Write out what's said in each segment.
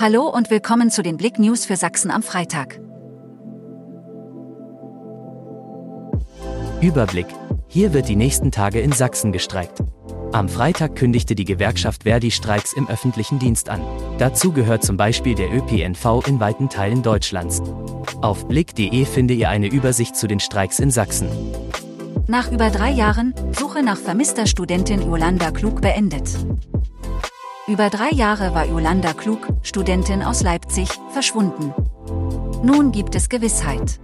Hallo und willkommen zu den Blick News für Sachsen am Freitag. Überblick. Hier wird die nächsten Tage in Sachsen gestreikt. Am Freitag kündigte die Gewerkschaft Verdi Streiks im öffentlichen Dienst an. Dazu gehört zum Beispiel der ÖPNV in weiten Teilen Deutschlands. Auf blick.de finde ihr eine Übersicht zu den Streiks in Sachsen. Nach über drei Jahren Suche nach vermisster Studentin Yolanda Klug beendet. Über drei Jahre war Yolanda Klug, Studentin aus Leipzig, verschwunden. Nun gibt es Gewissheit.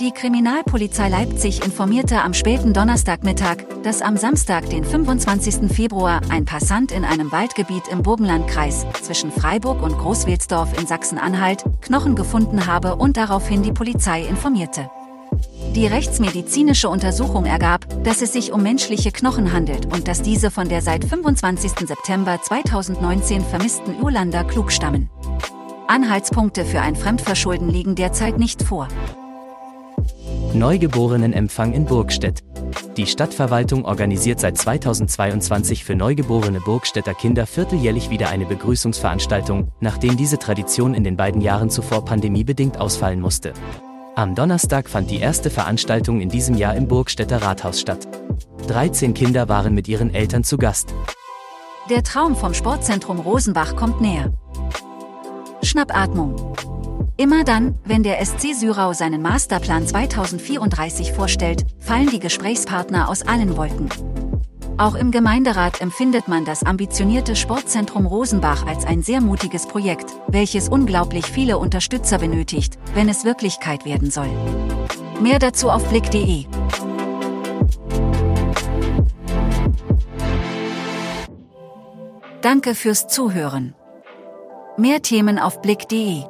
Die Kriminalpolizei Leipzig informierte am späten Donnerstagmittag, dass am Samstag, den 25. Februar, ein Passant in einem Waldgebiet im Burgenlandkreis zwischen Freiburg und Großwelsdorf in Sachsen-Anhalt Knochen gefunden habe und daraufhin die Polizei informierte. Die rechtsmedizinische Untersuchung ergab, dass es sich um menschliche Knochen handelt und dass diese von der seit 25. September 2019 vermissten Yolanda Klug stammen. Anhaltspunkte für ein Fremdverschulden liegen derzeit nicht vor. Neugeborenenempfang in Burgstedt. Die Stadtverwaltung organisiert seit 2022 für neugeborene Burgstädter Kinder vierteljährlich wieder eine Begrüßungsveranstaltung, nachdem diese Tradition in den beiden Jahren zuvor pandemiebedingt ausfallen musste. Am Donnerstag fand die erste Veranstaltung in diesem Jahr im Burgstädter Rathaus statt. 13 Kinder waren mit ihren Eltern zu Gast. Der Traum vom Sportzentrum Rosenbach kommt näher. Schnappatmung. Immer dann, wenn der SC Syrau seinen Masterplan 2034 vorstellt, fallen die Gesprächspartner aus allen Wolken. Auch im Gemeinderat empfindet man das ambitionierte Sportzentrum Rosenbach als ein sehr mutiges Projekt, welches unglaublich viele Unterstützer benötigt, wenn es Wirklichkeit werden soll. Mehr dazu auf blick.de. Danke fürs Zuhören. Mehr Themen auf blick.de